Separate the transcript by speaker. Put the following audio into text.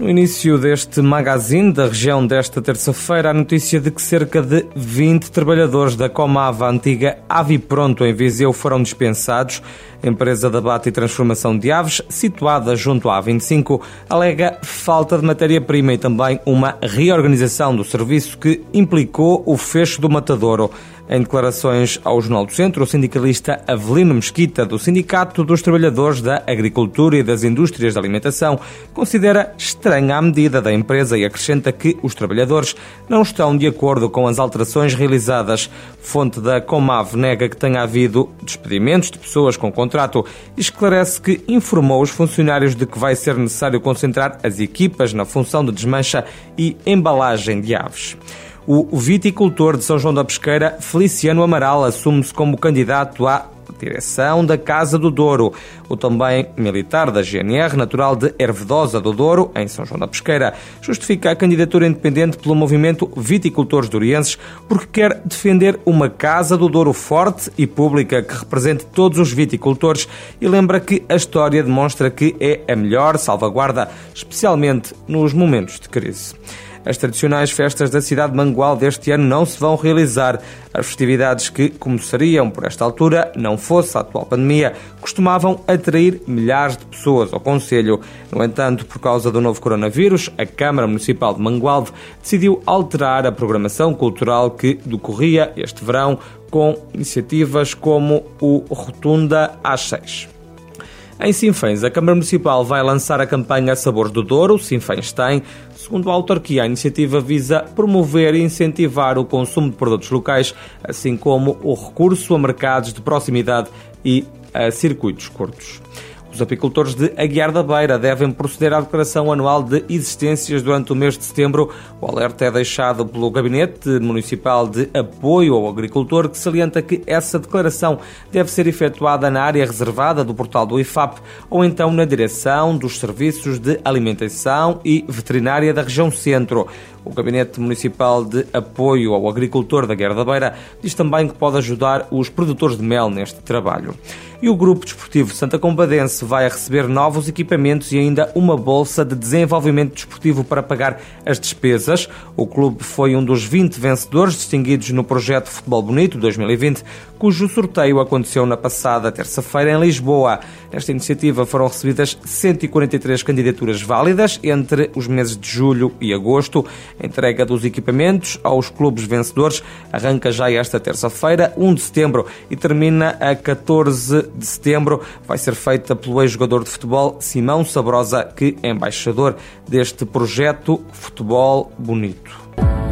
Speaker 1: No início deste magazine da região desta terça-feira, a notícia de que cerca de 20 trabalhadores da Comava antiga Avi Pronto em Viseu foram dispensados. A empresa de abate e transformação de aves, situada junto à A25, alega falta de matéria-prima e também uma reorganização do serviço que implicou o fecho do matadouro. Em declarações ao Jornal do Centro, o sindicalista Avelino Mesquita, do Sindicato dos Trabalhadores da Agricultura e das Indústrias da Alimentação, considera estranha a medida da empresa e acrescenta que os trabalhadores não estão de acordo com as alterações realizadas. Fonte da Comav nega que tenha havido despedimentos de pessoas com contrato e esclarece que informou os funcionários de que vai ser necessário concentrar as equipas na função de desmancha e embalagem de aves. O viticultor de São João da Pesqueira, Feliciano Amaral, assume-se como candidato à direção da Casa do Douro. O também militar da GNR, natural de Ervedosa do Douro, em São João da Pesqueira, justifica a candidatura independente pelo movimento Viticultores Dorienses porque quer defender uma Casa do Douro forte e pública que represente todos os viticultores e lembra que a história demonstra que é a melhor salvaguarda, especialmente nos momentos de crise. As tradicionais festas da cidade de Mangual deste ano não se vão realizar. As festividades que começariam por esta altura, não fosse a atual pandemia, costumavam atrair milhares de pessoas ao Conselho. No entanto, por causa do novo coronavírus, a Câmara Municipal de Mangualde decidiu alterar a programação cultural que decorria este verão com iniciativas como o Rotunda às 6. Em Sinfãs, a Câmara Municipal vai lançar a campanha Sabores do Douro, Sinfãs tem. Segundo a autarquia, a iniciativa visa promover e incentivar o consumo de produtos locais, assim como o recurso a mercados de proximidade e a circuitos curtos. Os apicultores de Aguiar da Beira devem proceder à declaração anual de existências durante o mês de setembro. O alerta é deixado pelo Gabinete Municipal de Apoio ao Agricultor, que salienta que essa declaração deve ser efetuada na área reservada do portal do IFAP ou então na direção dos Serviços de Alimentação e Veterinária da região Centro. O Gabinete Municipal de Apoio ao Agricultor da Guerra da Beira diz também que pode ajudar os produtores de mel neste trabalho. E o Grupo Desportivo Santa Combadense vai receber novos equipamentos e ainda uma bolsa de desenvolvimento desportivo para pagar as despesas. O clube foi um dos 20 vencedores distinguidos no projeto Futebol Bonito 2020, cujo sorteio aconteceu na passada terça-feira em Lisboa. Nesta iniciativa foram recebidas 143 candidaturas válidas entre os meses de julho e agosto. A entrega dos equipamentos aos clubes vencedores arranca já esta terça-feira, 1 de setembro, e termina a 14 de setembro. Vai ser feita pelo ex-jogador de futebol Simão Sabrosa, que é embaixador deste projeto Futebol Bonito.